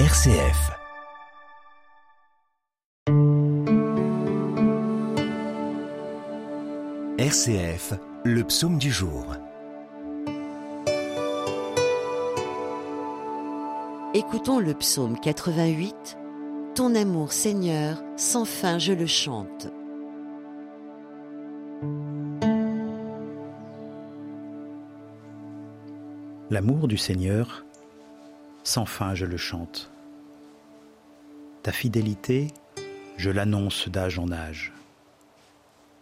RCF. RCF, le psaume du jour. Écoutons le psaume 88. Ton amour Seigneur, sans fin je le chante. L'amour du Seigneur, sans fin je le chante. Ta fidélité, je l'annonce d'âge en âge.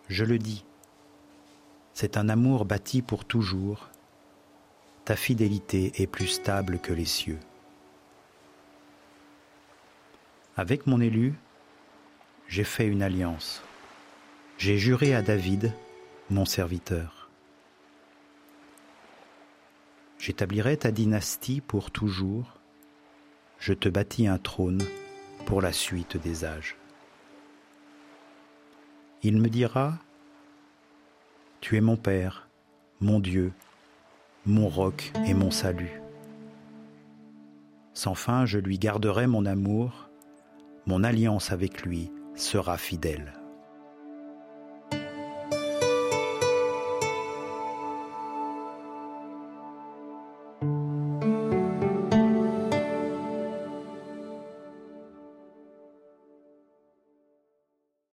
Je le dis, c'est un amour bâti pour toujours. Ta fidélité est plus stable que les cieux. Avec mon élu, j'ai fait une alliance. J'ai juré à David, mon serviteur. J'établirai ta dynastie pour toujours. Je te bâtis un trône pour la suite des âges. Il me dira, Tu es mon Père, mon Dieu, mon roc et mon salut. Sans fin, je lui garderai mon amour, mon alliance avec lui sera fidèle.